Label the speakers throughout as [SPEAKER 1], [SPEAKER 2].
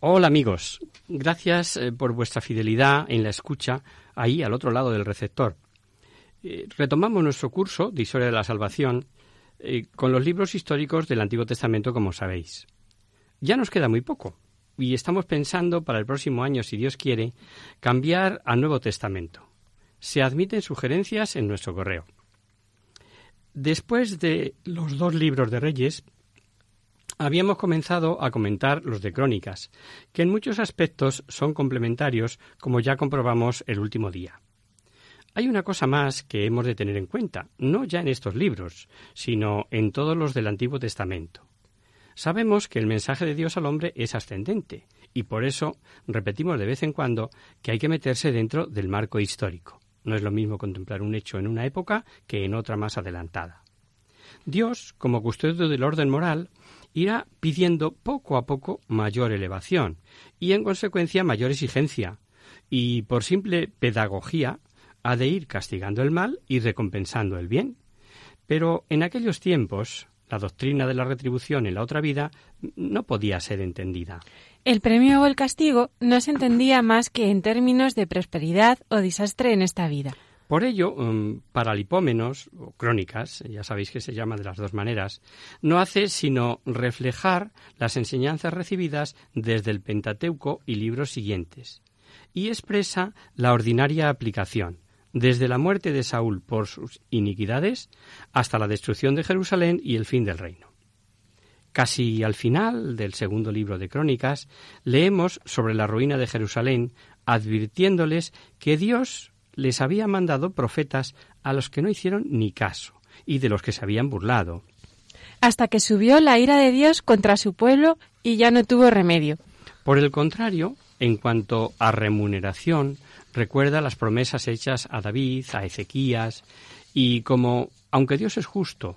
[SPEAKER 1] Hola amigos. Gracias eh, por vuestra fidelidad en la escucha ahí al otro lado del receptor. Eh, retomamos nuestro curso de Historia de la Salvación eh, con los libros históricos del Antiguo Testamento, como sabéis. Ya nos queda muy poco y estamos pensando para el próximo año, si Dios quiere, cambiar al Nuevo Testamento. Se admiten sugerencias en nuestro correo. Después de los dos libros de Reyes, habíamos comenzado a comentar los de Crónicas, que en muchos aspectos son complementarios, como ya comprobamos el último día. Hay una cosa más que hemos de tener en cuenta, no ya en estos libros, sino en todos los del Antiguo Testamento. Sabemos que el mensaje de Dios al hombre es ascendente, y por eso repetimos de vez en cuando que hay que meterse dentro del marco histórico. No es lo mismo contemplar un hecho en una época que en otra más adelantada. Dios, como custodio del orden moral, irá pidiendo poco a poco mayor elevación y, en consecuencia, mayor exigencia, y por simple pedagogía ha de ir castigando el mal y recompensando el bien. Pero en aquellos tiempos, la doctrina de la retribución en la otra vida no podía ser entendida.
[SPEAKER 2] el premio o el castigo no se entendía más que en términos de prosperidad o desastre en esta vida.
[SPEAKER 1] Por ello, um, Paralipómenos, o Crónicas, ya sabéis que se llama de las dos maneras, no hace sino reflejar las enseñanzas recibidas desde el Pentateuco y libros siguientes, y expresa la ordinaria aplicación, desde la muerte de Saúl por sus iniquidades hasta la destrucción de Jerusalén y el fin del reino. Casi al final del segundo libro de Crónicas leemos sobre la ruina de Jerusalén, advirtiéndoles que Dios les había mandado profetas a los que no hicieron ni caso y de los que se habían burlado.
[SPEAKER 2] Hasta que subió la ira de Dios contra su pueblo y ya no tuvo remedio.
[SPEAKER 1] Por el contrario, en cuanto a remuneración, recuerda las promesas hechas a David, a Ezequías, y como, aunque Dios es justo,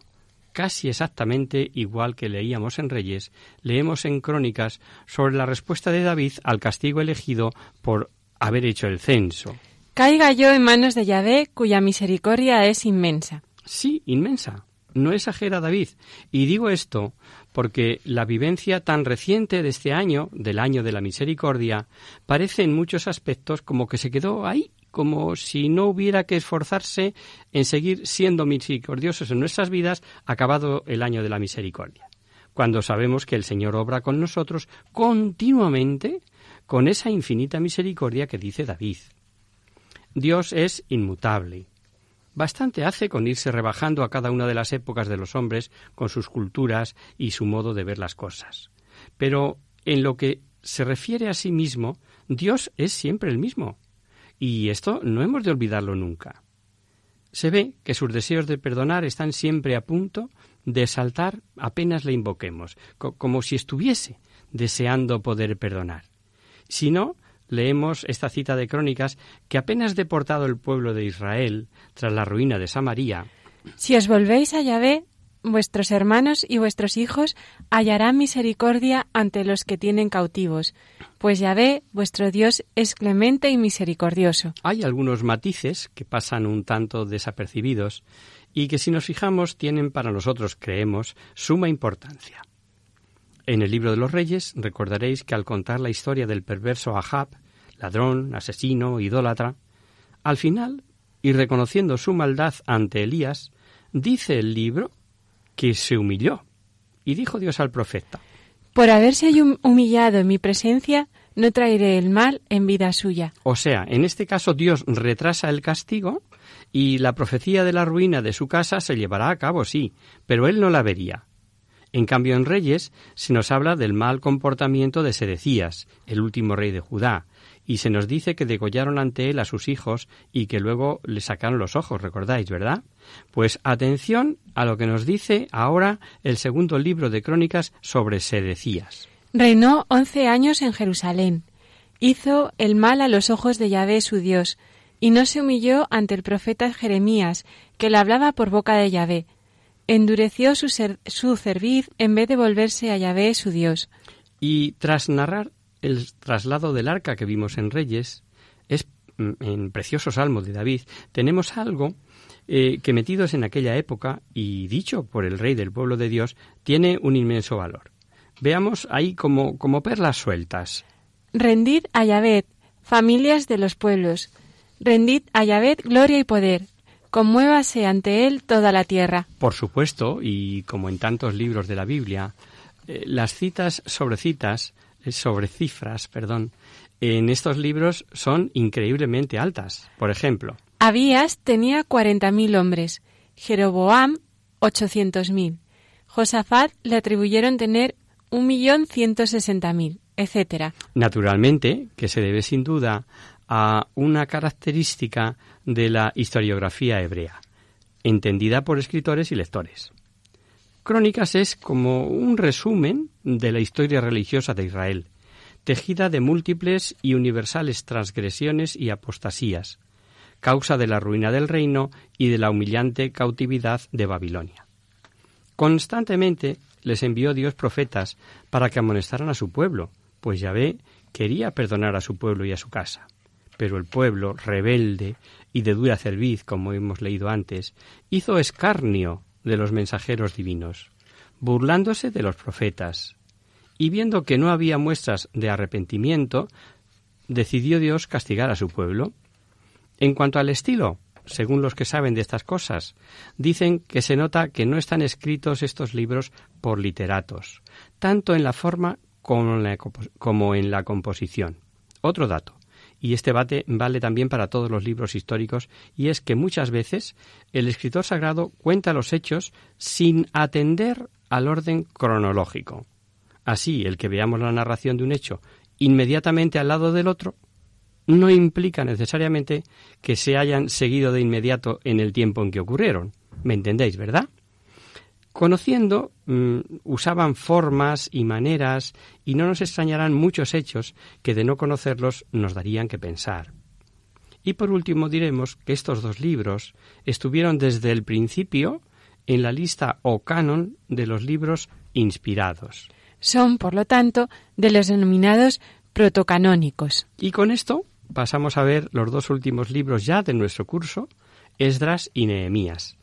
[SPEAKER 1] casi exactamente igual que leíamos en Reyes, leemos en Crónicas sobre la respuesta de David al castigo elegido por haber hecho el censo.
[SPEAKER 2] Caiga yo en manos de Yahvé, cuya misericordia es inmensa.
[SPEAKER 1] Sí, inmensa. No exagera David. Y digo esto porque la vivencia tan reciente de este año, del año de la misericordia, parece en muchos aspectos como que se quedó ahí, como si no hubiera que esforzarse en seguir siendo misericordiosos en nuestras vidas, acabado el año de la misericordia. Cuando sabemos que el Señor obra con nosotros continuamente con esa infinita misericordia que dice David. Dios es inmutable. Bastante hace con irse rebajando a cada una de las épocas de los hombres con sus culturas y su modo de ver las cosas. Pero en lo que se refiere a sí mismo, Dios es siempre el mismo. Y esto no hemos de olvidarlo nunca. Se ve que sus deseos de perdonar están siempre a punto de saltar apenas le invoquemos, co- como si estuviese deseando poder perdonar. Si no, leemos esta cita de Crónicas que apenas deportado el pueblo de Israel tras la ruina de Samaria,
[SPEAKER 2] Si os volvéis a Yahvé, vuestros hermanos y vuestros hijos hallarán misericordia ante los que tienen cautivos, pues ya ve, vuestro Dios es clemente y misericordioso.
[SPEAKER 1] Hay algunos matices que pasan un tanto desapercibidos y que si nos fijamos tienen para nosotros, creemos, suma importancia. En el libro de los reyes recordaréis que al contar la historia del perverso Ahab, ladrón, asesino, idólatra, al final, y reconociendo su maldad ante Elías, dice el libro que se humilló. Y dijo Dios al profeta,
[SPEAKER 2] Por haberse humillado en mi presencia, no traeré el mal en vida suya.
[SPEAKER 1] O sea, en este caso Dios retrasa el castigo y la profecía de la ruina de su casa se llevará a cabo, sí, pero él no la vería. En cambio, en Reyes se nos habla del mal comportamiento de Sedecías, el último rey de Judá, y se nos dice que degollaron ante él a sus hijos y que luego le sacaron los ojos, recordáis, ¿verdad? Pues atención a lo que nos dice ahora el segundo libro de Crónicas sobre Sedecías.
[SPEAKER 2] Reinó once años en Jerusalén. Hizo el mal a los ojos de Yahvé su Dios, y no se humilló ante el profeta Jeremías, que le hablaba por boca de Yahvé. Endureció su, su cerviz en vez de volverse a Yahvé su Dios.
[SPEAKER 1] Y tras narrar el traslado del arca que vimos en Reyes, es mm, en precioso salmo de David, tenemos algo eh, que metidos en aquella época y dicho por el rey del pueblo de Dios, tiene un inmenso valor. Veamos ahí como, como perlas sueltas.
[SPEAKER 2] Rendid a Yahvé, familias de los pueblos. Rendid a Yahvé gloria y poder. Conmuévase ante él toda la tierra.
[SPEAKER 1] Por supuesto, y como en tantos libros de la Biblia, eh, las citas sobre citas sobre cifras, perdón, en estos libros son increíblemente altas. Por ejemplo,
[SPEAKER 2] Abías tenía 40.000 hombres, Jeroboam 800.000. Josafat le atribuyeron tener 1.160.000, etc.
[SPEAKER 1] Naturalmente, que se debe sin duda a una característica de la historiografía hebrea, entendida por escritores y lectores. Crónicas es como un resumen de la historia religiosa de Israel, tejida de múltiples y universales transgresiones y apostasías, causa de la ruina del reino y de la humillante cautividad de Babilonia. Constantemente les envió Dios profetas para que amonestaran a su pueblo, pues Yahvé quería perdonar a su pueblo y a su casa. Pero el pueblo, rebelde y de dura cerviz, como hemos leído antes, hizo escarnio de los mensajeros divinos, burlándose de los profetas. Y viendo que no había muestras de arrepentimiento, decidió Dios castigar a su pueblo. En cuanto al estilo, según los que saben de estas cosas, dicen que se nota que no están escritos estos libros por literatos, tanto en la forma como en la, composición. Otro dato y este bate vale también para todos los libros históricos, y es que muchas veces el escritor sagrado cuenta los hechos sin atender al orden cronológico. Así, el que veamos la narración de un hecho inmediatamente al lado del otro no implica necesariamente que se hayan seguido de inmediato en el tiempo en que ocurrieron. ¿Me entendéis, verdad? Conociendo, mm, usaban formas y maneras y no nos extrañarán muchos hechos que de no conocerlos nos darían que pensar. Y por último diremos que estos dos libros estuvieron desde el principio en la lista o canon de los libros inspirados.
[SPEAKER 2] Son, por lo tanto, de los denominados protocanónicos.
[SPEAKER 1] Y con esto pasamos a ver los dos últimos libros ya de nuestro curso, Esdras y Nehemías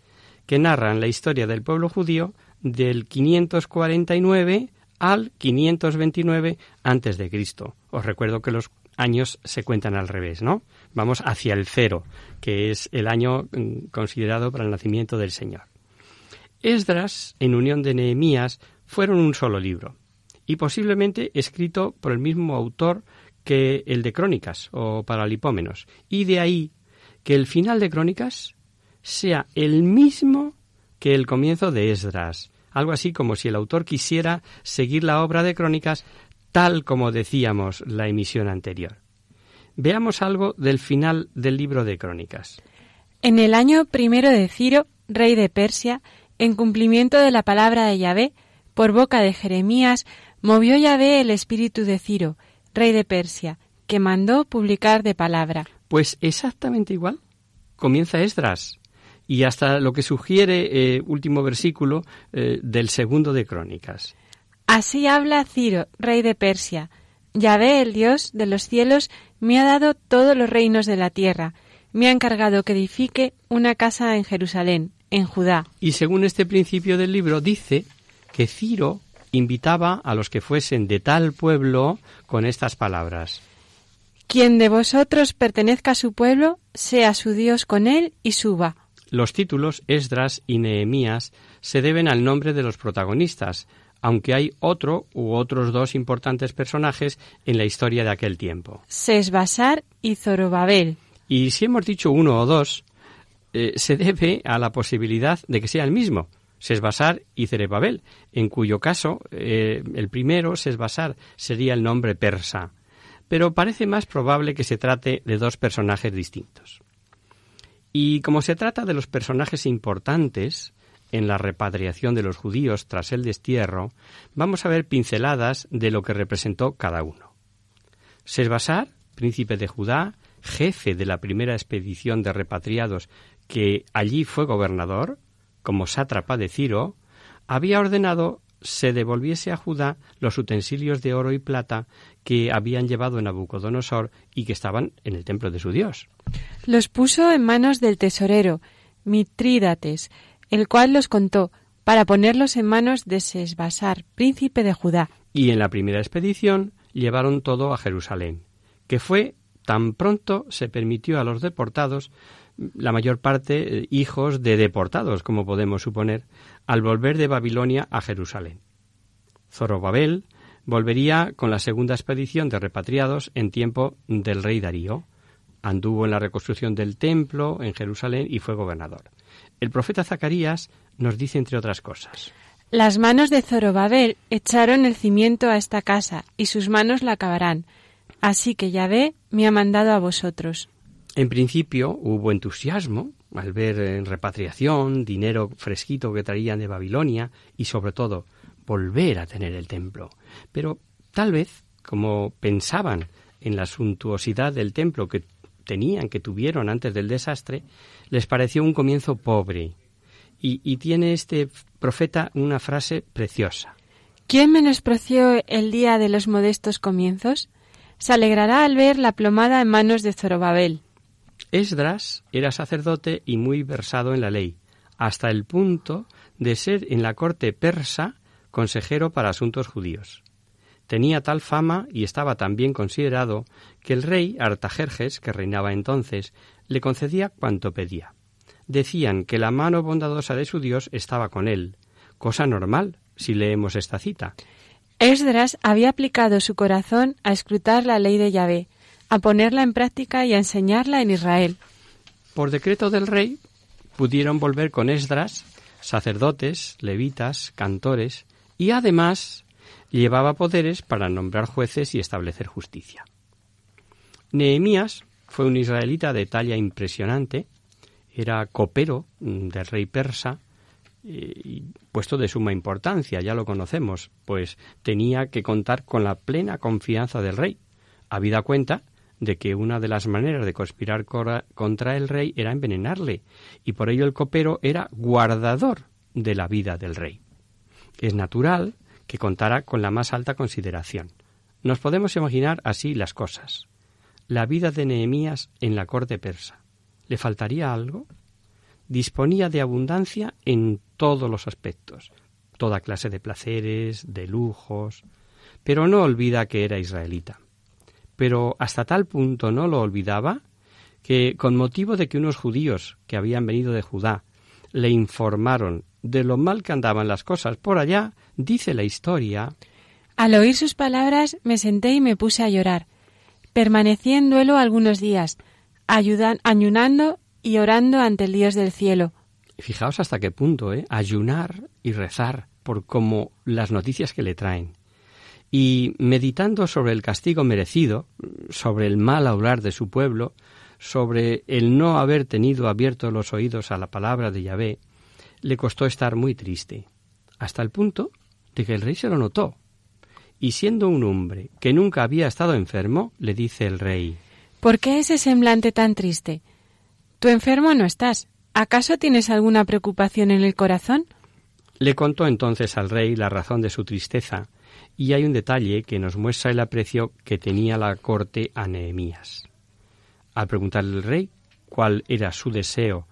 [SPEAKER 1] que narran la historia del pueblo judío del 549 al 529 antes de Cristo. Os recuerdo que los años se cuentan al revés, ¿no? Vamos hacia el cero, que es el año mm, considerado para el nacimiento del Señor. Esdras, en unión de Nehemías, fueron un solo libro, y posiblemente escrito por el mismo autor que el de Crónicas o Paralipómenos, y de ahí que el final de Crónicas sea el mismo que el comienzo de Esdras, algo así como si el autor quisiera seguir la obra de Crónicas tal como decíamos la emisión anterior. Veamos algo del final del libro de Crónicas.
[SPEAKER 2] En el año primero de Ciro, rey de Persia, en cumplimiento de la palabra de Yahvé, por boca de Jeremías, movió Yahvé el espíritu de Ciro, rey de Persia, que mandó publicar de palabra.
[SPEAKER 1] Pues exactamente igual comienza Esdras, y hasta lo que sugiere eh, último versículo eh, del segundo de Crónicas.
[SPEAKER 2] Así habla Ciro, rey de Persia. Yahvé, el Dios de los cielos, me ha dado todos los reinos de la tierra. Me ha encargado que edifique una casa en Jerusalén, en Judá.
[SPEAKER 1] Y según este principio del libro dice que Ciro invitaba a los que fuesen de tal pueblo con estas palabras.
[SPEAKER 2] Quien de vosotros pertenezca a su pueblo, sea su Dios con él y suba.
[SPEAKER 1] Los títulos Esdras y Nehemías se deben al nombre de los protagonistas, aunque hay otro u otros dos importantes personajes en la historia de aquel tiempo.
[SPEAKER 2] Sesbasar y Zorobabel.
[SPEAKER 1] Y si hemos dicho uno o dos, eh, se debe a la posibilidad de que sea el mismo, Sesbasar y Zerebabel, en cuyo caso eh, el primero, Sesbasar, sería el nombre persa. Pero parece más probable que se trate de dos personajes distintos. Y como se trata de los personajes importantes, en la repatriación de los judíos tras el destierro, vamos a ver pinceladas de lo que representó cada uno. Sesbasar, príncipe de Judá, jefe de la primera expedición de repatriados que allí fue gobernador, como sátrapa de Ciro, había ordenado se devolviese a Judá los utensilios de oro y plata que habían llevado en Nabucodonosor y que estaban en el templo de su Dios.
[SPEAKER 2] Los puso en manos del tesorero, Mitrídates, el cual los contó, para ponerlos en manos de Sesbasar, príncipe de Judá.
[SPEAKER 1] Y en la primera expedición llevaron todo a Jerusalén, que fue tan pronto se permitió a los deportados, la mayor parte eh, hijos de deportados, como podemos suponer, al volver de Babilonia a Jerusalén. Zorobabel volvería con la segunda expedición de repatriados en tiempo del rey Darío. Anduvo en la reconstrucción del templo en Jerusalén y fue gobernador. El profeta Zacarías nos dice entre otras cosas.
[SPEAKER 2] Las manos de Zorobabel echaron el cimiento a esta casa, y sus manos la acabarán. Así que Yahvé me ha mandado a vosotros.
[SPEAKER 1] En principio hubo entusiasmo al ver en repatriación, dinero fresquito que traían de Babilonia y sobre todo volver a tener el templo. Pero tal vez, como pensaban en la suntuosidad del templo que tenían, que tuvieron antes del desastre, les pareció un comienzo pobre. Y, tiene este profeta una frase preciosa.
[SPEAKER 2] ¿Quién menospreció el día de los modestos comienzos? Se alegrará al ver la plomada en manos de Zorobabel.
[SPEAKER 1] Esdras era sacerdote y muy versado en la ley, hasta el punto de ser en la corte persa consejero para asuntos judíos. Tenía tal fama y estaba tan bien considerado que el rey Artajerjes, que reinaba entonces, le concedía cuanto pedía. Decían que la mano bondadosa de su Dios estaba con él, cosa normal si leemos esta cita.
[SPEAKER 2] Esdras había aplicado su corazón a escrutar la ley de Yahvé, a ponerla en práctica y a enseñarla en Israel.
[SPEAKER 1] Por decreto del rey pudieron volver con Esdras sacerdotes, levitas, cantores, y además llevaba poderes para nombrar jueces y establecer justicia. Nehemías fue un israelita de talla impresionante, era copero del rey persa, eh, y puesto de suma importancia, ya lo conocemos, pues tenía que contar con la plena confianza del rey, habida cuenta de que una de las maneras de conspirar contra el rey era envenenarle, y por ello el copero era guardador de la vida del rey. Es natural que contara con la más alta consideración. Nos podemos imaginar así las cosas. La vida de Nehemías en la corte persa. ¿Le faltaría algo? Disponía de abundancia en todos los aspectos, toda clase de placeres, de lujos, pero no olvida que era israelita. Pero hasta tal punto no lo olvidaba que, con motivo de que unos judíos que habían venido de Judá le informaron de lo mal que andaban las cosas por allá, dice la historia.
[SPEAKER 2] Al oír sus palabras me senté y me puse a llorar. Permanecí en duelo algunos días, ayudan, ayunando y orando ante el Dios del cielo.
[SPEAKER 1] Fijaos hasta qué punto, ¿eh? Ayunar y rezar por como las noticias que le traen. Y meditando sobre el castigo merecido, sobre el mal hablar de su pueblo, sobre el no haber tenido abiertos los oídos a la palabra de Yahvé, le costó estar muy triste, hasta el punto de que el rey se lo notó. Y siendo un hombre que nunca había estado enfermo, le dice el rey
[SPEAKER 2] ¿Por qué ese semblante tan triste? Tu enfermo no estás, ¿acaso tienes alguna preocupación en el corazón?
[SPEAKER 1] Le contó entonces al rey la razón de su tristeza, y hay un detalle que nos muestra el aprecio que tenía la corte a Nehemías. Al preguntarle al rey cuál era su deseo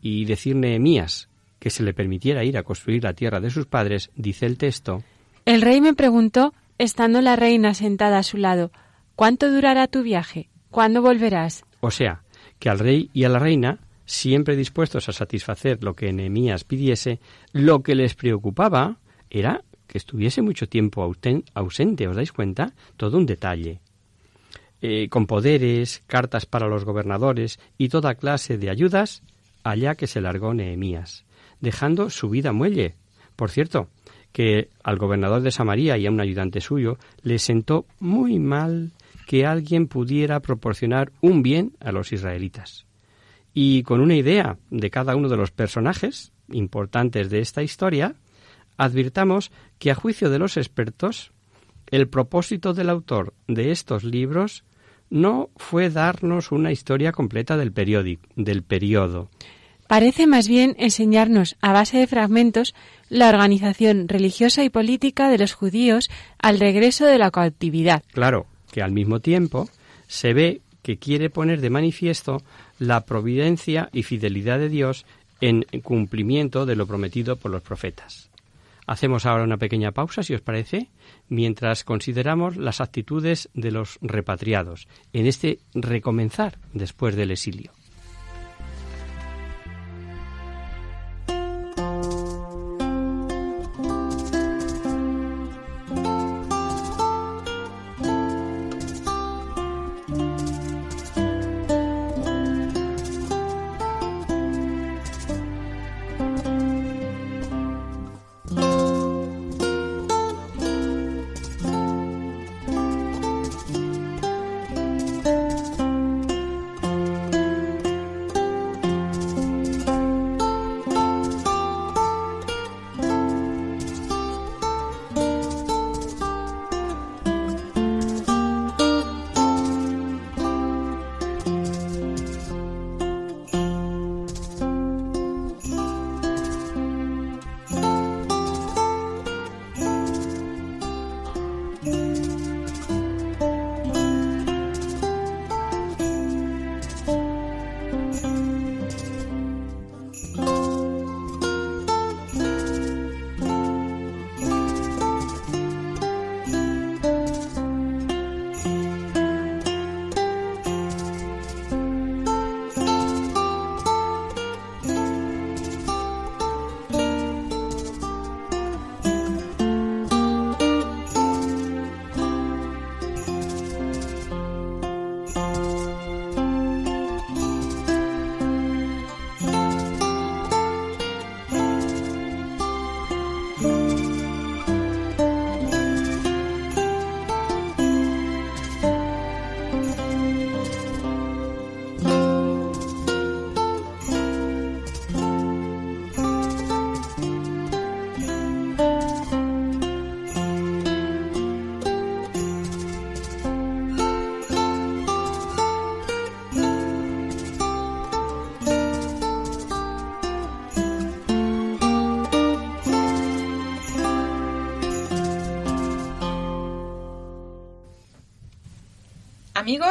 [SPEAKER 1] y decir Nehemías que se le permitiera ir a construir la tierra de sus padres, dice el texto.
[SPEAKER 2] El rey me preguntó, estando la reina sentada a su lado, ¿cuánto durará tu viaje? ¿Cuándo volverás?
[SPEAKER 1] O sea, que al rey y a la reina, siempre dispuestos a satisfacer lo que Nehemías pidiese, lo que les preocupaba era estuviese mucho tiempo ausente, ¿os dais cuenta? Todo un detalle. Eh, con poderes, cartas para los gobernadores y toda clase de ayudas, allá que se largó Nehemías dejando su vida muelle. Por cierto, que al gobernador de Samaria y a un ayudante suyo le sentó muy mal que alguien pudiera proporcionar un bien a los israelitas. Y con una idea de cada uno de los personajes importantes de esta historia, advirtamos que a juicio de los expertos, el propósito del autor de estos libros no fue darnos una historia completa del, periódico, del periodo,
[SPEAKER 2] parece más bien enseñarnos, a base de fragmentos, la organización religiosa y política de los judíos al regreso de la cautividad.
[SPEAKER 1] Claro, que al mismo tiempo se ve que quiere poner de manifiesto la providencia y fidelidad de Dios en cumplimiento de lo prometido por los profetas. Hacemos ahora una pequeña pausa, si os parece, mientras consideramos las actitudes de los repatriados en este recomenzar después del exilio.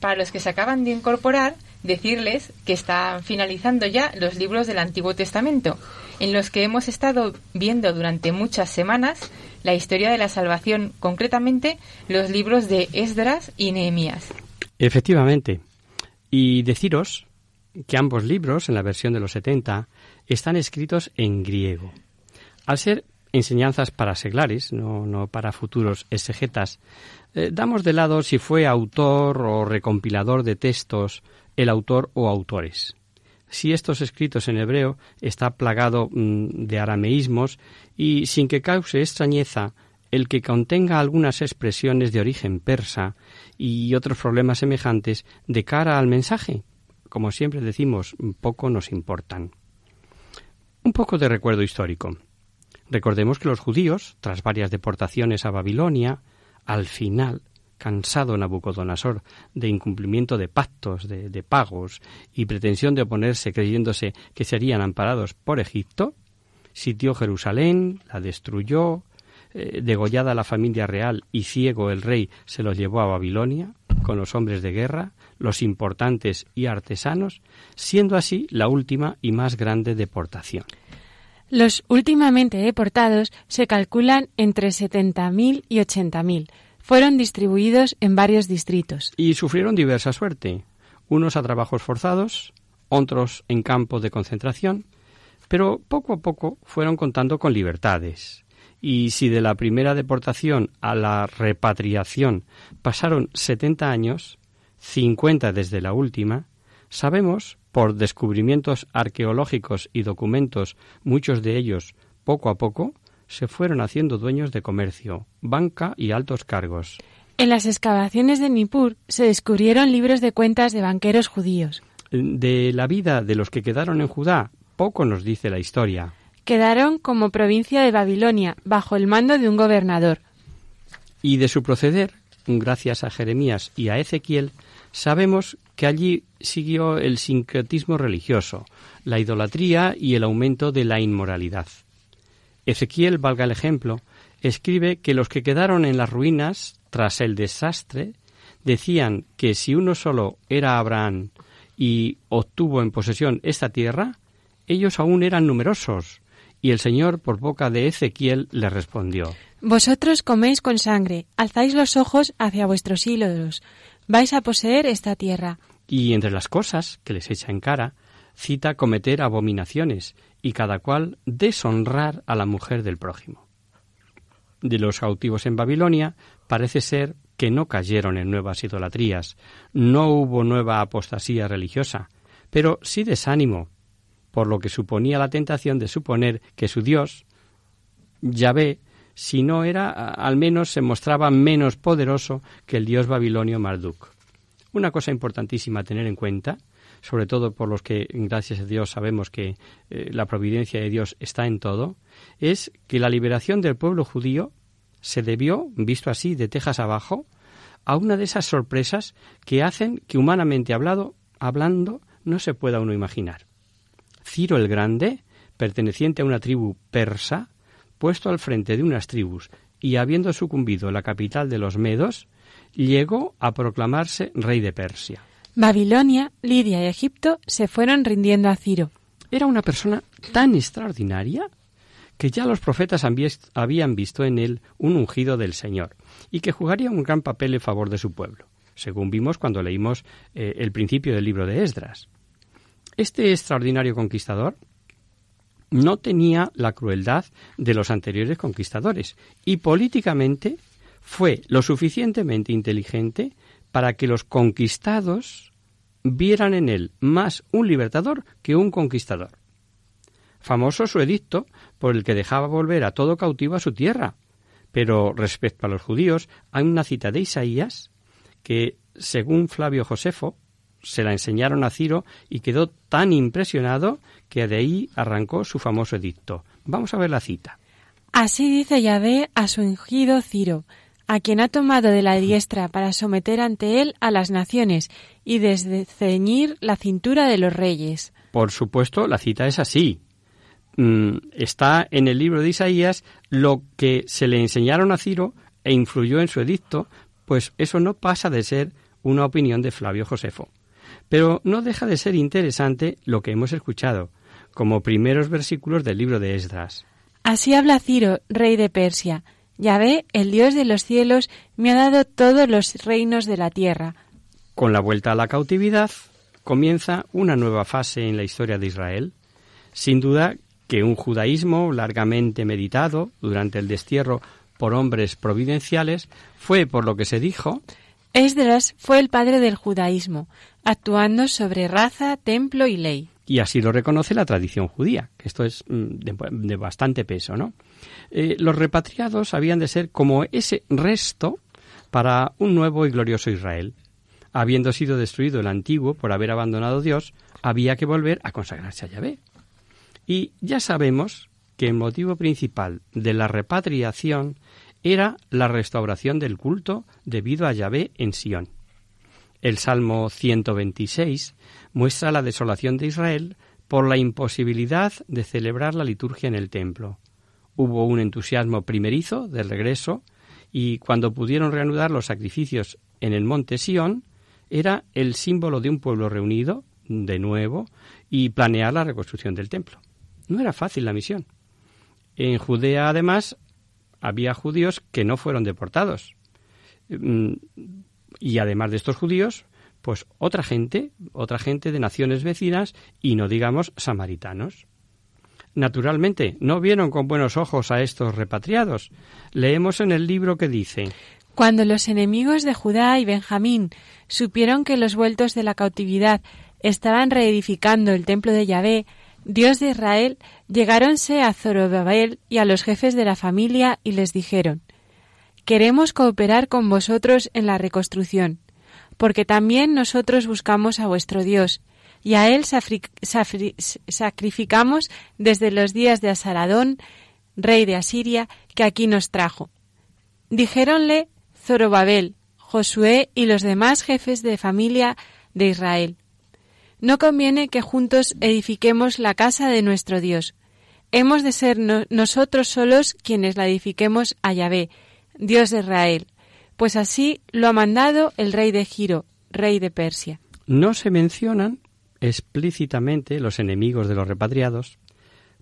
[SPEAKER 3] Para los que se acaban de incorporar, decirles que están finalizando ya los libros del Antiguo Testamento, en los que hemos estado viendo durante muchas semanas la historia de la salvación, concretamente los libros de Esdras y Nehemías.
[SPEAKER 1] Efectivamente. Y deciros que ambos libros, en la versión de los 70, están escritos en griego. Al ser enseñanzas para seglares, no, no para futuros exegetas, eh, damos de lado si fue autor o recompilador de textos el autor o autores. si estos escritos en hebreo está plagado mm, de arameísmos y sin que cause extrañeza el que contenga algunas expresiones de origen persa y otros problemas semejantes de cara al mensaje. Como siempre decimos, poco nos importan. Un poco de recuerdo histórico. Recordemos que los judíos, tras varias deportaciones a Babilonia, al final, cansado Nabucodonosor de incumplimiento de pactos, de, pagos y pretensión de oponerse creyéndose que serían amparados por Egipto, sitió Jerusalén, la destruyó, eh, degollada la familia real y ciego el rey se los llevó a Babilonia con los hombres de guerra, los importantes y artesanos, siendo así la última y más grande deportación.
[SPEAKER 2] Los últimamente deportados se calculan entre 70.000 y 80.000. Fueron distribuidos en varios distritos.
[SPEAKER 1] Y sufrieron diversa suerte, unos a trabajos forzados, otros en campos de concentración, pero poco a poco fueron contando con libertades y si de la primera deportación a la repatriación pasaron 70 años, 50 desde la última, sabemos, por descubrimientos arqueológicos y documentos, muchos de ellos poco a poco, se fueron haciendo dueños de comercio, banca y altos cargos.
[SPEAKER 2] En las excavaciones de Nippur se descubrieron libros de cuentas de banqueros judíos.
[SPEAKER 1] De la vida de los que quedaron en Judá, poco nos dice la historia
[SPEAKER 2] quedaron como provincia de Babilonia, bajo el mando de un gobernador.
[SPEAKER 1] Y de su proceder, gracias a Jeremías y a Ezequiel, sabemos que allí siguió el sincretismo religioso, la idolatría y el aumento de la inmoralidad. Ezequiel, valga el ejemplo, escribe que los que quedaron en las ruinas tras el desastre decían que si uno solo era Abraham y obtuvo en posesión esta tierra, ellos aún eran numerosos, y el Señor por boca de Ezequiel le respondió
[SPEAKER 2] Vosotros coméis con sangre, alzáis los ojos hacia vuestros ídolos, vais a poseer esta tierra.
[SPEAKER 1] Y entre las cosas que les echa en cara, cita cometer abominaciones y cada cual deshonrar a la mujer del prójimo. De los cautivos en Babilonia parece ser que no cayeron en nuevas idolatrías, no hubo nueva apostasía religiosa, pero sí desánimo, por lo que suponía la tentación de suponer que su Dios, Yahvé, si no era, al menos se mostraba menos poderoso que el dios babilonio Marduk. Una cosa importantísima a tener en cuenta, sobre todo por los que, gracias a Dios, sabemos que eh, la providencia de Dios está en todo, es que la liberación del pueblo judío se debió, visto así de tejas abajo, a una de esas sorpresas que hacen que humanamente hablado, hablando no se pueda uno imaginar. Ciro el Grande, perteneciente a una tribu persa, puesto al frente de unas tribus y habiendo sucumbido la capital de los medos, llegó a proclamarse rey de Persia.
[SPEAKER 2] Babilonia, Lidia y Egipto se fueron rindiendo a Ciro.
[SPEAKER 1] Era una persona tan extraordinaria que ya los profetas habían visto en él un ungido del Señor y que jugaría un gran papel en favor de su pueblo, según vimos cuando leímos eh, el principio del libro de Esdras. Este extraordinario conquistador no tenía la crueldad de los anteriores conquistadores y políticamente fue lo suficientemente inteligente para que los conquistados vieran en él más un libertador que un conquistador. Famoso su edicto por el que dejaba volver a todo cautivo a su tierra. Pero respecto a los judíos, hay una cita de Isaías que, según Flavio Josefo, se la enseñaron a Ciro y quedó tan impresionado que de ahí arrancó su famoso edicto. Vamos a ver la cita.
[SPEAKER 2] Así dice Yahvé a su ungido Ciro, a quien ha tomado de la diestra para someter ante él a las naciones y desde ceñir la cintura de los reyes.
[SPEAKER 1] Por supuesto, la cita es así. Mm, está en el libro de Isaías lo que se le enseñaron a Ciro e influyó en su edicto, pues eso no pasa de ser una opinión de Flavio Josefo. Pero no deja de ser interesante lo que hemos escuchado, como primeros versículos del libro de Esdras.
[SPEAKER 2] Así habla Ciro, rey de Persia. Yahvé, el Dios de los cielos, me ha dado todos los reinos de la tierra.
[SPEAKER 1] Con la vuelta a la cautividad comienza una nueva fase en la historia de Israel. Sin duda que un judaísmo largamente meditado durante el destierro por hombres providenciales fue, por lo que se dijo,
[SPEAKER 2] Esdras fue el padre del judaísmo, actuando sobre raza, templo y ley.
[SPEAKER 1] Y así lo reconoce la tradición judía, que esto es mm, de, bastante peso, ¿no? Eh, los repatriados habían de ser como ese resto para un nuevo y glorioso Israel. Habiendo sido destruido el antiguo por haber abandonado a Dios, había que volver a consagrarse a Yahvé. Y ya sabemos que el motivo principal de la repatriación era la restauración del culto debido a Yahvé en Sión. El Salmo 126 muestra la desolación de Israel por la imposibilidad de celebrar la liturgia en el templo. Hubo un entusiasmo primerizo del regreso y cuando pudieron reanudar los sacrificios en el monte Sión, era el símbolo de un pueblo reunido de nuevo y planear la reconstrucción del templo. No era fácil la misión. En Judea, además, había judíos que no fueron deportados. Mm, y además de estos judíos, pues otra gente, otra gente de naciones vecinas y no digamos samaritanos. Naturalmente, no vieron con buenos ojos a estos repatriados. Leemos en el libro que dice
[SPEAKER 2] Cuando los enemigos de Judá y Benjamín supieron que los vueltos de la cautividad estaban reedificando el templo de Yahvé, Dios de Israel, llegáronse a Zorobabel y a los jefes de la familia y les dijeron Queremos cooperar con vosotros en la reconstrucción, porque también nosotros buscamos a vuestro Dios, y a él sacrificamos desde los días de Asaradón, rey de Asiria, que aquí nos trajo. Dijéronle Zorobabel, Josué y los demás jefes de familia de Israel. No conviene que juntos edifiquemos la casa de nuestro Dios. Hemos de ser nosotros solos quienes la edifiquemos a Yahvé, Dios de Israel, pues así lo ha mandado el rey de Giro, rey de Persia.
[SPEAKER 1] No se mencionan explícitamente los enemigos de los repatriados,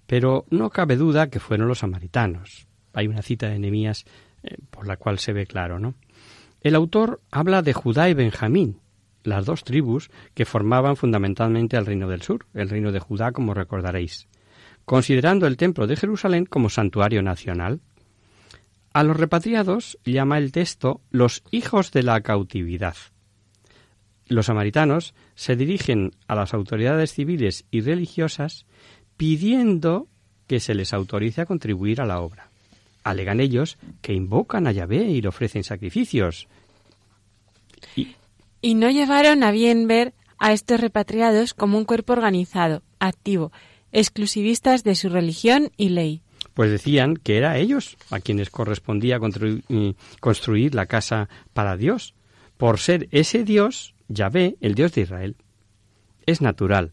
[SPEAKER 1] pero no cabe duda que fueron los samaritanos. Hay una cita de Nehemías eh, por la cual se ve claro, ¿no? El autor habla de Judá y Benjamín, las dos tribus que formaban fundamentalmente el reino del sur, el reino de Judá, como recordaréis, considerando el templo de Jerusalén como santuario nacional. A los repatriados llama el texto los hijos de la cautividad. Los samaritanos se dirigen a las autoridades civiles y religiosas pidiendo que se les autorice a contribuir a la obra. Alegan ellos que invocan a Yahvé y le ofrecen sacrificios.
[SPEAKER 2] Y y no llevaron a bien ver a estos repatriados como un cuerpo organizado, activo, exclusivistas de su religión y ley.
[SPEAKER 1] Pues decían que era ellos a quienes correspondía construir la casa para Dios, por ser ese Dios, Yahvé, el Dios de Israel. Es natural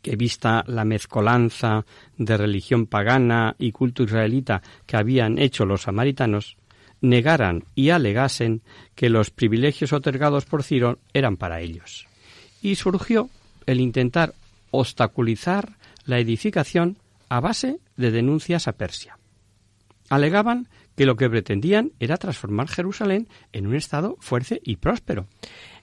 [SPEAKER 1] que vista la mezcolanza de religión pagana y culto israelita que habían hecho los samaritanos, negaran y alegasen que los privilegios otorgados por Ciro eran para ellos. Y surgió el intentar obstaculizar la edificación a base de denuncias a Persia. Alegaban que lo que pretendían era transformar Jerusalén en un estado fuerte y próspero.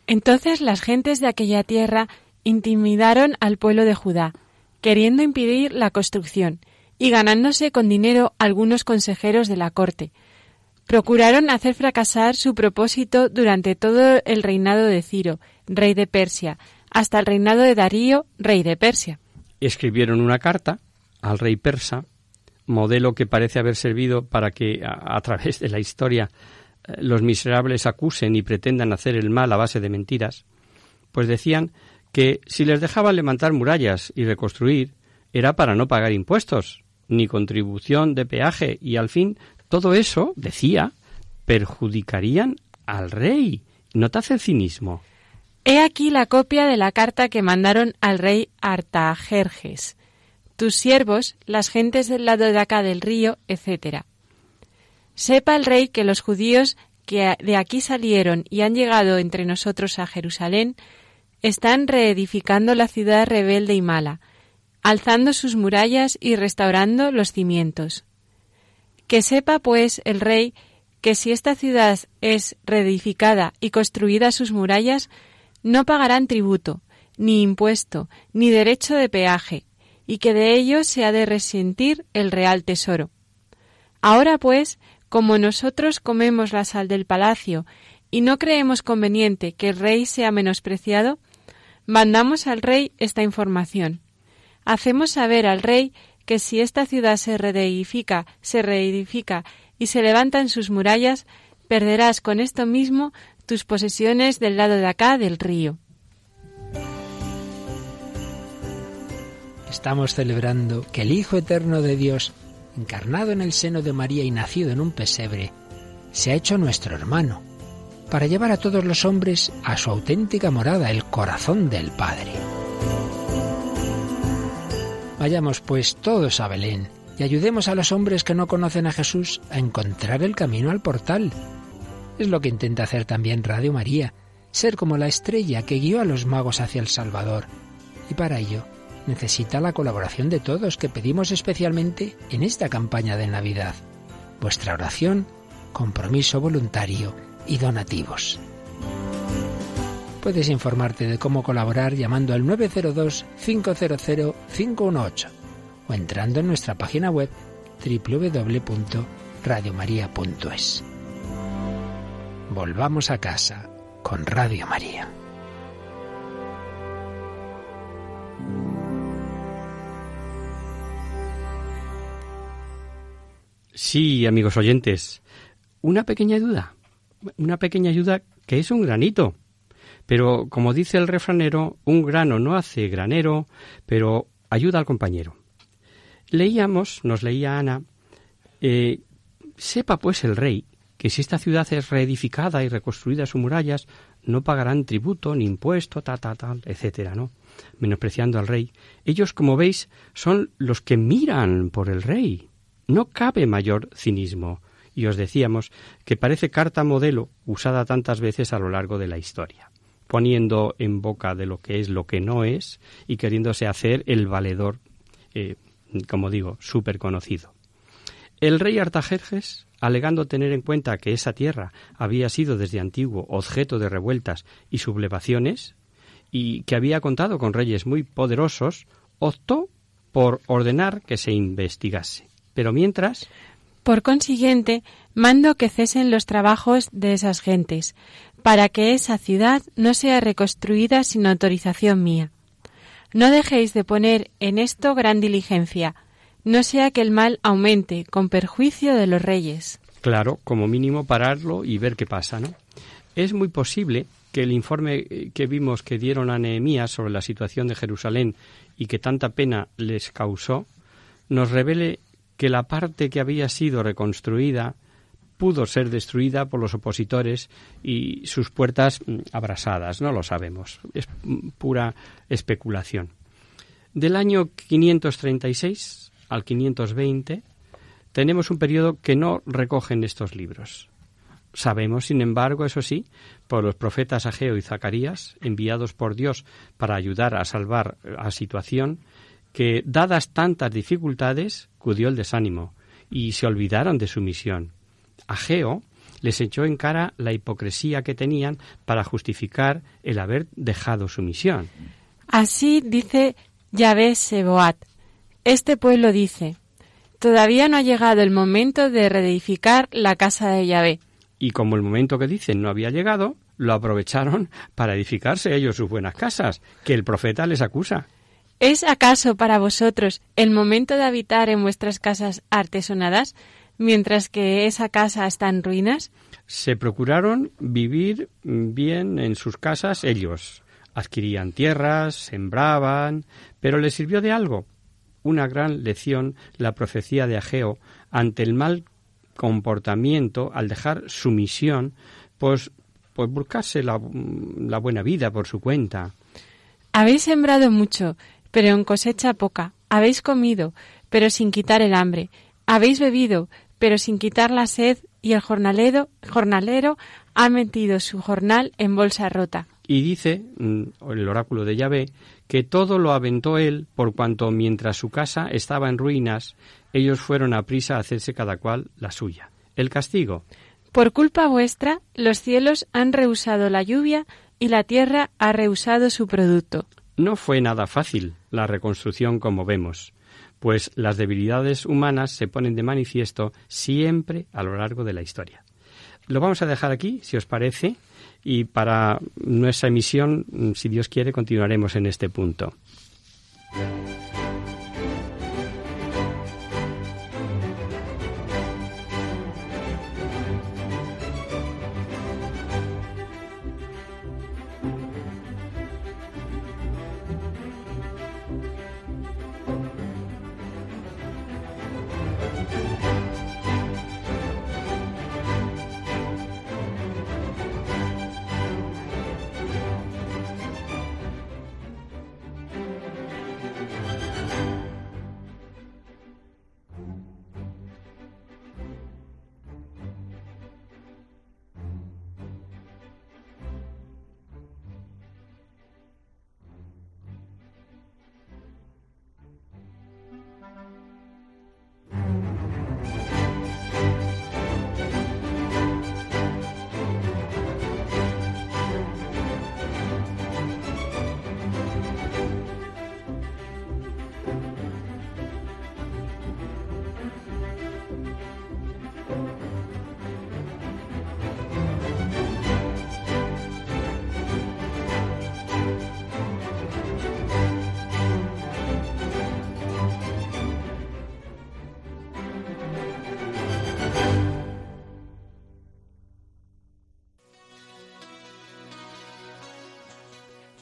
[SPEAKER 2] Entonces las gentes de aquella tierra intimidaron al pueblo de Judá, queriendo impedir la construcción, y ganándose con dinero algunos consejeros de la corte, procuraron hacer fracasar su propósito durante todo el reinado de Ciro, rey de Persia, hasta el reinado de Darío, rey de Persia.
[SPEAKER 1] Escribieron una carta al rey persa, modelo que parece haber servido para que a, través de la historia eh, los miserables acusen y pretendan hacer el mal a base de mentiras, pues decían que si les dejaban levantar murallas y reconstruir, era para no pagar impuestos, ni contribución de peaje, y al fin todo eso, decía, perjudicarían al rey. Notad el cinismo.
[SPEAKER 2] He aquí la copia de la carta que mandaron al rey Artajerjes. Tus siervos, las gentes del lado de acá del río, etc. Sepa el rey que los judíos que de aquí salieron y han llegado entre nosotros a Jerusalén, están reedificando la ciudad rebelde y mala, alzando sus murallas y restaurando los cimientos. Que sepa, pues, el rey que si esta ciudad es reedificada y construida sus murallas, no pagarán tributo, ni impuesto, ni derecho de peaje, y que de ello se ha de resentir el real tesoro. Ahora, pues, como nosotros comemos la sal del palacio y no creemos conveniente que el rey sea menospreciado, mandamos al rey esta información. Hacemos saber al rey que si esta ciudad se reedifica, se reedifica y se levanta en sus murallas, perderás con esto mismo tus posesiones del lado de acá del río.
[SPEAKER 4] Estamos celebrando que el Hijo Eterno de Dios, encarnado en el seno de María y nacido en un pesebre, se ha hecho nuestro hermano, para llevar a todos los hombres a su auténtica morada, el corazón del Padre. Vayamos pues todos a Belén y ayudemos a los hombres que no conocen a Jesús a encontrar el camino al portal. Es lo que intenta hacer también Radio María, ser como la estrella que guió a los magos hacia el Salvador. Y para ello necesita la colaboración de todos que pedimos especialmente en esta campaña de Navidad. Vuestra oración, compromiso voluntario y donativos. Puedes informarte de cómo colaborar llamando al 902-500-518 o entrando en nuestra página web www.radiomaria.es. Volvamos a casa con Radio María.
[SPEAKER 1] Sí, amigos oyentes, una pequeña duda, una pequeña ayuda que es un granito pero, como dice el refranero, un grano no hace granero, pero ayuda al compañero. Leíamos, nos leía Ana, eh, sepa pues el rey que si esta ciudad es reedificada y reconstruida sus murallas, no pagarán tributo ni impuesto, tal, tal, etcétera, ¿no? Menospreciando al rey. Ellos, como veis, son los que miran por el rey. No cabe mayor cinismo. Y os decíamos que parece carta modelo usada tantas veces a lo largo de la historia poniendo en boca de lo que es lo que no es y queriéndose hacer el valedor, eh, como digo, súper conocido. El rey Artajerjes, alegando tener en cuenta que esa tierra había sido desde antiguo objeto de revueltas y sublevaciones, y que había contado con reyes muy poderosos, optó por ordenar que se investigase. Pero mientras.
[SPEAKER 2] Por consiguiente, mando que cesen los trabajos de esas gentes, para que esa ciudad no sea reconstruida sin autorización mía. No dejéis de poner en esto gran diligencia, no sea que el mal aumente con perjuicio de los reyes.
[SPEAKER 1] Claro, como mínimo pararlo y ver qué pasa, ¿no? Es muy posible que el informe que vimos que dieron a Nehemías sobre la situación de Jerusalén y que tanta pena les causó, nos revele que la parte que había sido reconstruida pudo ser destruida por los opositores y sus puertas mm, abrasadas. No lo sabemos. Es mm, pura especulación. Del año 536 al 520 tenemos un periodo que no recogen estos libros. Sabemos, sin embargo, eso sí, por los profetas Ageo y Zacarías, enviados por Dios para ayudar a salvar la situación, que, dadas tantas dificultades, cudió el desánimo y se olvidaron de su misión Ageo les echó en cara la hipocresía que tenían para justificar el haber dejado su misión.
[SPEAKER 2] Así dice Yahvé Seboat. Este pueblo dice, todavía no ha llegado el momento de reedificar la casa de Yahvé.
[SPEAKER 1] Y como el momento que dicen no había llegado, lo aprovecharon para edificarse ellos sus buenas casas, que el profeta les acusa.
[SPEAKER 2] ¿Es acaso para vosotros el momento de habitar en vuestras casas artesonadas? Mientras que esa casa está en ruinas?
[SPEAKER 1] Se procuraron vivir bien en sus casas ellos. Adquirían tierras, sembraban, pero les sirvió de algo. Una gran lección la profecía de Ageo ante el mal comportamiento al dejar su misión, pues, pues buscarse la, la buena vida por su cuenta.
[SPEAKER 2] Habéis sembrado mucho, pero en cosecha poca. Habéis comido, pero sin quitar el hambre. Habéis bebido, pero sin quitar la sed, y el jornalero, jornalero ha metido su jornal en bolsa rota.
[SPEAKER 1] Y dice mm, el oráculo de Yahvé que todo lo aventó él por cuanto mientras su casa estaba en ruinas, ellos fueron a prisa a hacerse cada cual la suya. El castigo.
[SPEAKER 2] Por culpa vuestra, los cielos han rehusado la lluvia y la tierra ha rehusado su producto.
[SPEAKER 1] No fue nada fácil la reconstrucción como vemos pues las debilidades humanas se ponen de manifiesto siempre a lo largo de la historia. Lo vamos a dejar aquí, si os parece, y para nuestra emisión, si Dios quiere, continuaremos en este punto.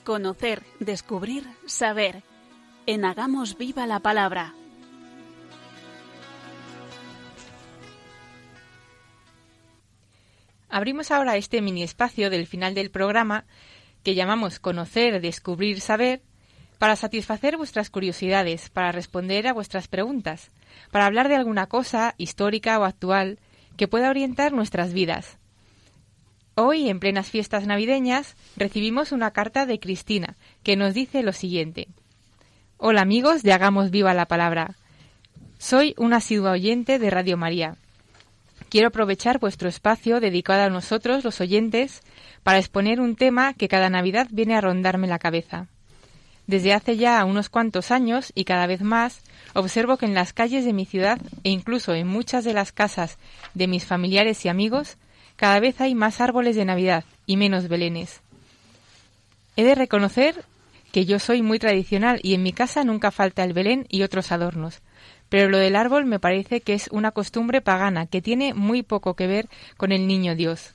[SPEAKER 5] Conocer, descubrir, saber. En Hagamos Viva la Palabra.
[SPEAKER 3] Abrimos ahora este mini espacio del final del programa que llamamos Conocer, Descubrir, Saber para satisfacer vuestras curiosidades, para responder a vuestras preguntas, para hablar de alguna cosa histórica o actual que pueda orientar nuestras vidas. Hoy, en plenas fiestas navideñas, recibimos una carta de Cristina que nos dice lo siguiente. Hola amigos de Hagamos Viva la Palabra. Soy una asidua oyente de Radio María. Quiero aprovechar vuestro espacio dedicado a nosotros, los oyentes, para exponer un tema que cada Navidad viene a rondarme la cabeza. Desde hace ya unos cuantos años y cada vez más, observo que en las calles de mi ciudad e incluso en muchas de las casas de mis familiares y amigos cada vez hay más árboles de Navidad y menos belenes. He de reconocer que yo soy muy tradicional y en mi casa nunca falta el belén y otros adornos, pero lo del árbol me parece que es una costumbre pagana que tiene muy poco que ver con el niño Dios.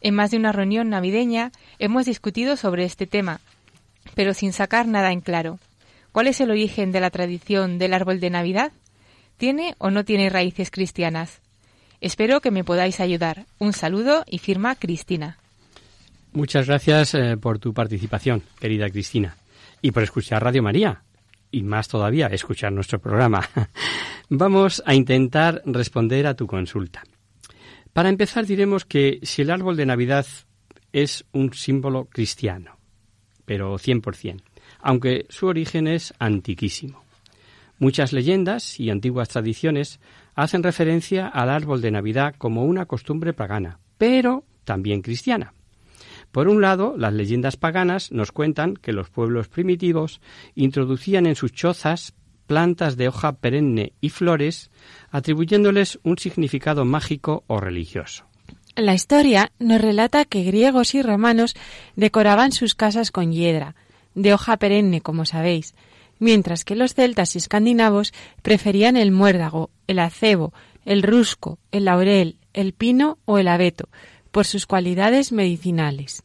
[SPEAKER 3] En más de una reunión navideña hemos discutido sobre este tema, pero sin sacar nada en claro. ¿Cuál es el origen de la tradición del árbol de Navidad? ¿Tiene o no tiene raíces cristianas? Espero que me podáis ayudar. Un saludo y firma Cristina.
[SPEAKER 1] Muchas gracias eh, por tu participación, querida Cristina, y por escuchar Radio María, y más todavía, escuchar nuestro programa. Vamos a intentar responder a tu consulta. Para empezar, diremos que si el árbol de Navidad es un símbolo cristiano, pero 100%, aunque su origen es antiquísimo. Muchas leyendas y antiguas tradiciones hacen referencia al árbol de Navidad como una costumbre pagana, pero también cristiana. Por un lado, las leyendas paganas nos cuentan que los pueblos primitivos introducían en sus chozas plantas de hoja perenne y flores, atribuyéndoles un significado mágico o religioso.
[SPEAKER 2] La historia nos relata que griegos y romanos decoraban sus casas con hiedra, de hoja perenne, como sabéis, mientras que los celtas y escandinavos preferían el muérdago, el acebo, el rusco, el laurel, el pino o el abeto, por sus cualidades medicinales.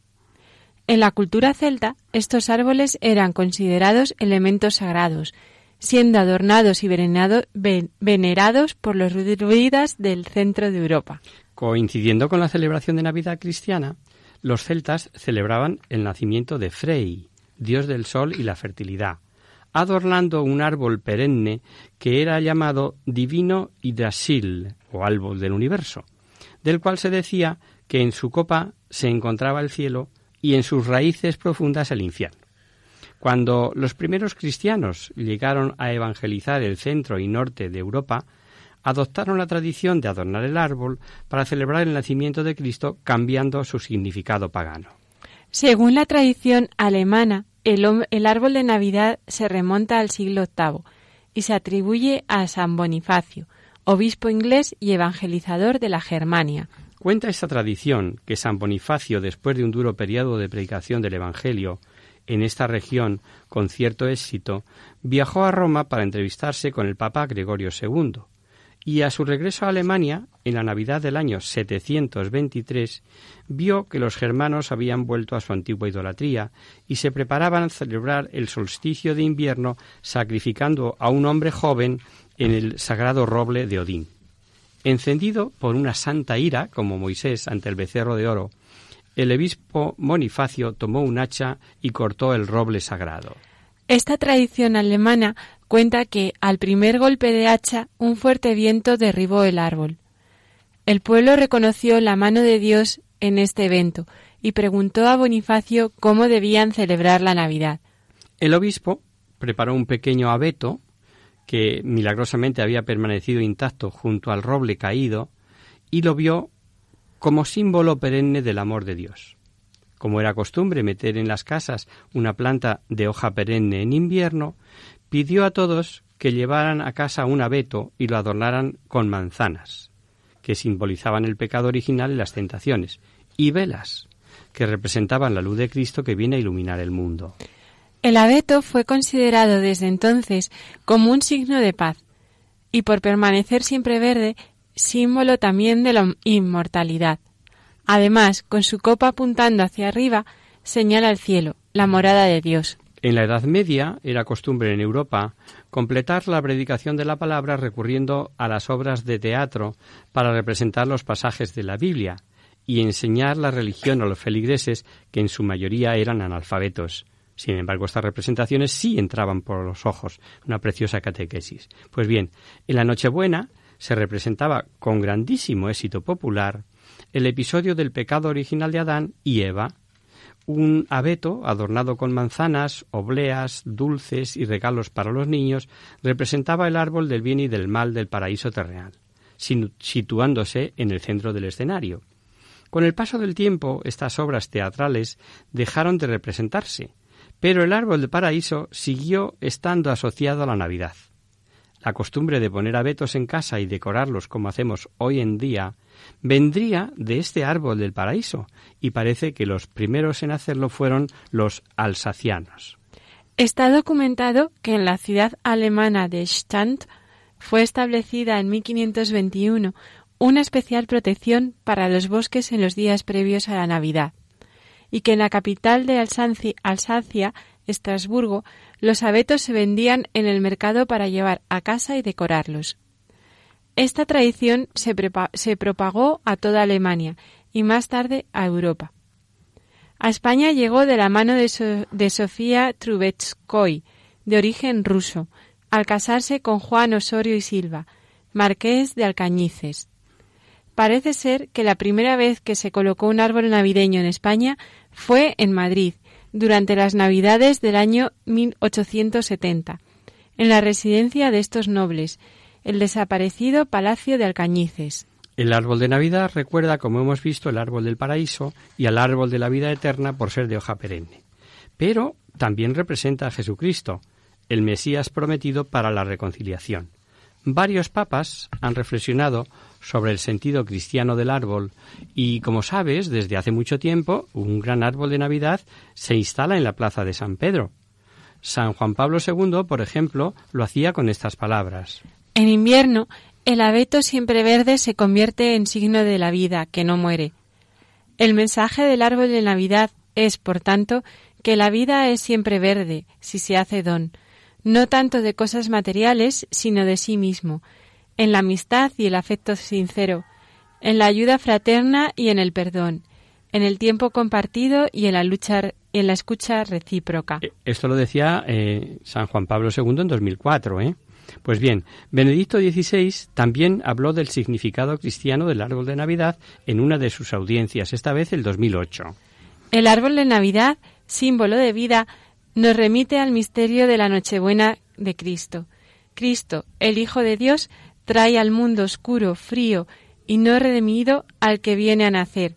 [SPEAKER 2] En la cultura celta, estos árboles eran considerados elementos sagrados, siendo adornados y venerados por los druidas del centro de Europa.
[SPEAKER 1] Coincidiendo con la celebración de Navidad cristiana, los celtas celebraban el nacimiento de Frey, dios del sol y la fertilidad, adornando un árbol perenne que era llamado Divino Hidrasil, o árbol del universo, del cual se decía que en su copa se encontraba el cielo y en sus raíces profundas el infierno. Cuando los primeros cristianos llegaron a evangelizar el centro y norte de Europa, adoptaron la tradición de adornar el árbol para celebrar el nacimiento de Cristo cambiando su significado pagano.
[SPEAKER 2] Según la tradición alemana, el, árbol de Navidad se remonta al siglo VIII y se atribuye a San Bonifacio, obispo inglés y evangelizador de la Germania.
[SPEAKER 1] Cuenta esta tradición que San Bonifacio, después de un duro periodo de predicación del Evangelio en esta región con cierto éxito, viajó a Roma para entrevistarse con el Papa Gregorio II, y a su regreso a Alemania, en la Navidad del año 723, vio que los germanos habían vuelto a su antigua idolatría y se preparaban a celebrar el solsticio de invierno sacrificando a un hombre joven en el sagrado roble de Odín. Encendido por una santa ira, como Moisés ante el becerro de oro, el obispo Bonifacio tomó un hacha y cortó el roble sagrado.
[SPEAKER 2] Esta tradición alemana cuenta que al primer golpe de hacha un fuerte viento derribó el árbol. El pueblo reconoció la mano de Dios en este evento y preguntó a Bonifacio cómo debían celebrar la Navidad.
[SPEAKER 1] El obispo preparó un pequeño abeto que milagrosamente había permanecido intacto junto al roble caído y lo vio como símbolo perenne del amor de Dios. Como era costumbre meter en las casas una planta de hoja perenne en invierno, pidió a todos que llevaran a casa un abeto y lo adornaran con manzanas, que simbolizaban el pecado original y las tentaciones, y velas, que representaban la luz de Cristo que viene a iluminar el mundo.
[SPEAKER 2] El abeto fue considerado desde entonces como un signo de paz, y por permanecer siempre verde, símbolo también de la inmortalidad. Además, con su copa apuntando hacia arriba, señala el cielo, la morada de Dios.
[SPEAKER 1] En la Edad Media era costumbre en Europa completar la predicación de la palabra recurriendo a las obras de teatro para representar los pasajes de la Biblia y enseñar la religión a los feligreses que en su mayoría eran analfabetos. Sin embargo, estas representaciones sí entraban por los ojos, una preciosa catequesis. Pues bien, en la Nochebuena se representaba con grandísimo éxito popular el episodio del pecado original de Adán y Eva, un abeto adornado con manzanas, obleas, dulces y regalos para los niños representaba el árbol del bien y del mal del paraíso terrenal, situándose en el centro del escenario. Con el paso del tiempo, estas obras teatrales dejaron de representarse, pero el árbol del paraíso siguió estando asociado a la Navidad. La costumbre de poner abetos en casa y decorarlos como hacemos hoy en día vendría de este árbol del paraíso, y parece que los primeros en hacerlo fueron los alsacianos.
[SPEAKER 2] Está documentado que en la ciudad alemana de Stand fue establecida en 1521 una especial protección para los bosques en los días previos a la Navidad, y que en la capital de Alsacia, Estrasburgo, los abetos se vendían en el mercado para llevar a casa y decorarlos. Esta tradición se, propagó a toda Alemania y más tarde a Europa. A España llegó de la mano de, Sofía Trubetskoy, de origen ruso, al casarse con Juan Osorio y Silva, marqués de Alcañices. Parece ser que la primera vez que se colocó un árbol navideño en España fue en Madrid, durante las Navidades del año 1870, en la residencia de estos nobles, el desaparecido Palacio de Alcañices.
[SPEAKER 1] El árbol de Navidad recuerda, como hemos visto, el árbol del paraíso y al árbol de la vida eterna por ser de hoja perenne. Pero también representa a Jesucristo, el Mesías prometido para la reconciliación. Varios papas han reflexionado sobre el sentido cristiano del árbol y, como sabes, desde hace mucho tiempo un gran árbol de Navidad se instala en la plaza de San Pedro. San Juan Pablo II, por ejemplo, lo hacía con estas palabras.
[SPEAKER 2] En invierno, el abeto siempre verde se convierte en signo de la vida, que no muere. El mensaje del árbol de Navidad es, por tanto, que la vida es siempre verde, si se hace don, no tanto de cosas materiales, sino de sí mismo, en la amistad y el afecto sincero, en la ayuda fraterna y en el perdón, en el tiempo compartido y en la lucha en la escucha recíproca.
[SPEAKER 1] Esto lo decía eh, San Juan Pablo II en 2004, ¿eh? Pues bien, Benedicto XVI también habló del significado cristiano del árbol de Navidad en una de sus audiencias, esta vez el 2008.
[SPEAKER 2] El árbol de Navidad, símbolo de vida, nos remite al misterio de la Nochebuena de Cristo. Cristo, el Hijo de Dios, trae al mundo oscuro, frío y no redimido al que viene a nacer,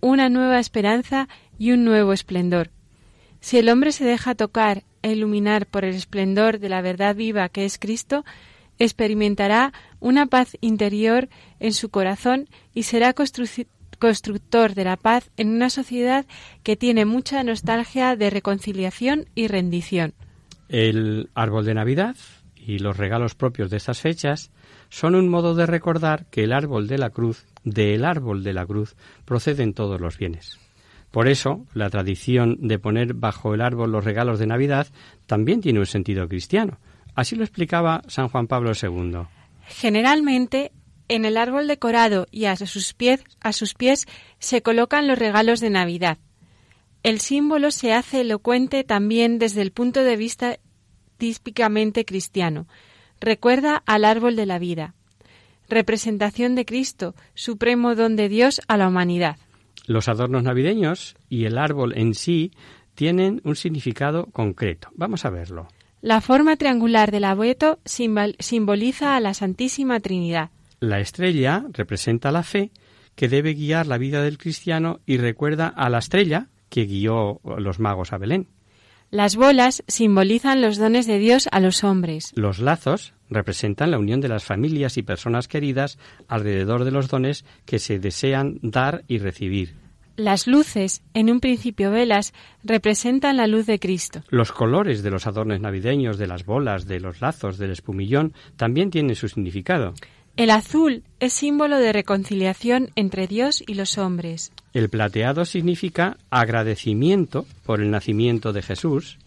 [SPEAKER 2] una nueva esperanza y un nuevo esplendor. Si el hombre se deja tocar iluminar por el esplendor de la verdad viva que es Cristo, experimentará una paz interior en su corazón y será constructor de la paz en una sociedad que tiene mucha nostalgia de reconciliación y rendición.
[SPEAKER 1] El árbol de Navidad y los regalos propios de estas fechas son un modo de recordar que el árbol de la cruz, del árbol de la cruz, proceden todos los bienes. Por eso, la tradición de poner bajo el árbol los regalos de Navidad también tiene un sentido cristiano. Así lo explicaba San Juan Pablo II.
[SPEAKER 2] Generalmente, en el árbol decorado y a sus pies, a sus pies se colocan los regalos de Navidad. El símbolo se hace elocuente también desde el punto de vista típicamente cristiano. Recuerda al árbol de la vida, representación de Cristo, supremo don de Dios a la humanidad.
[SPEAKER 1] Los adornos navideños y el árbol en sí tienen un significado concreto. Vamos a verlo.
[SPEAKER 2] La forma triangular del abueto simboliza a la Santísima Trinidad.
[SPEAKER 1] La estrella representa la fe que debe guiar la vida del cristiano y recuerda a la estrella que guió los magos a Belén.
[SPEAKER 2] Las bolas simbolizan los dones de Dios a los hombres.
[SPEAKER 1] Los lazos representan la unión de las familias y personas queridas alrededor de los dones que se desean dar y recibir.
[SPEAKER 2] Las luces, en un principio velas, representan la luz de Cristo.
[SPEAKER 1] Los colores de los adornos navideños, de las bolas, de los lazos, del espumillón, también tienen su significado.
[SPEAKER 2] El azul es símbolo de reconciliación entre Dios y los hombres.
[SPEAKER 1] El plateado significa agradecimiento por el nacimiento de Jesús.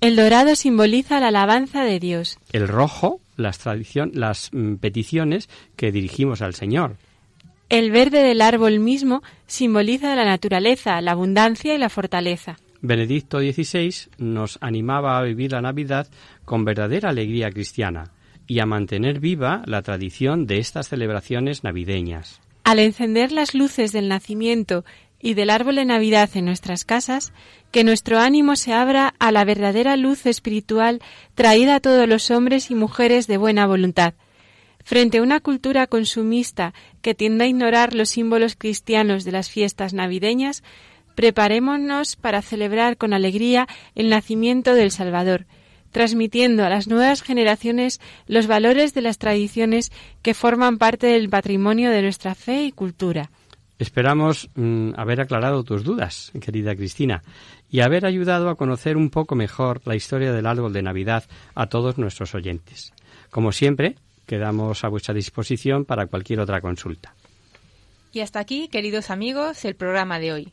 [SPEAKER 2] El dorado simboliza la alabanza de Dios.
[SPEAKER 1] El rojo, las, tradición, las mm, peticiones que dirigimos al Señor.
[SPEAKER 2] El verde del árbol mismo simboliza la naturaleza, la abundancia y la fortaleza.
[SPEAKER 1] Benedicto XVI nos animaba a vivir la Navidad con verdadera alegría cristiana y a mantener viva la tradición de estas celebraciones navideñas.
[SPEAKER 2] Al encender las luces del nacimiento y del árbol de Navidad en nuestras casas, que nuestro ánimo se abra a la verdadera luz espiritual traída a todos los hombres y mujeres de buena voluntad. Frente a una cultura consumista que tiende a ignorar los símbolos cristianos de las fiestas navideñas, preparémonos para celebrar con alegría el nacimiento del Salvador, transmitiendo a las nuevas generaciones los valores de las tradiciones que forman parte del patrimonio de nuestra fe y cultura.
[SPEAKER 1] Esperamos mm, haber aclarado tus dudas, querida Cristina, y haber ayudado a conocer un poco mejor la historia del árbol de Navidad a todos nuestros oyentes. Como siempre, quedamos a vuestra disposición para cualquier otra consulta.
[SPEAKER 3] Y hasta aquí, queridos amigos, el programa de hoy.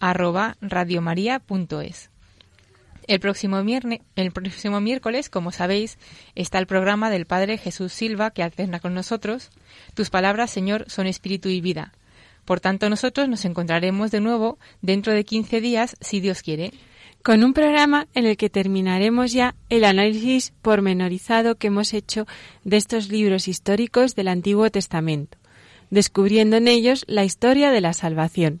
[SPEAKER 3] radiomaria.es. El próximo, el próximo miércoles, como sabéis, está el programa del Padre Jesús Silva que alterna con nosotros. Tus palabras, Señor, son espíritu y vida. Por tanto, nosotros nos encontraremos de nuevo dentro de 15 días, si Dios quiere.
[SPEAKER 2] Con un programa en el que terminaremos ya el análisis pormenorizado que hemos hecho de estos libros históricos del Antiguo Testamento, descubriendo en ellos la historia de la salvación.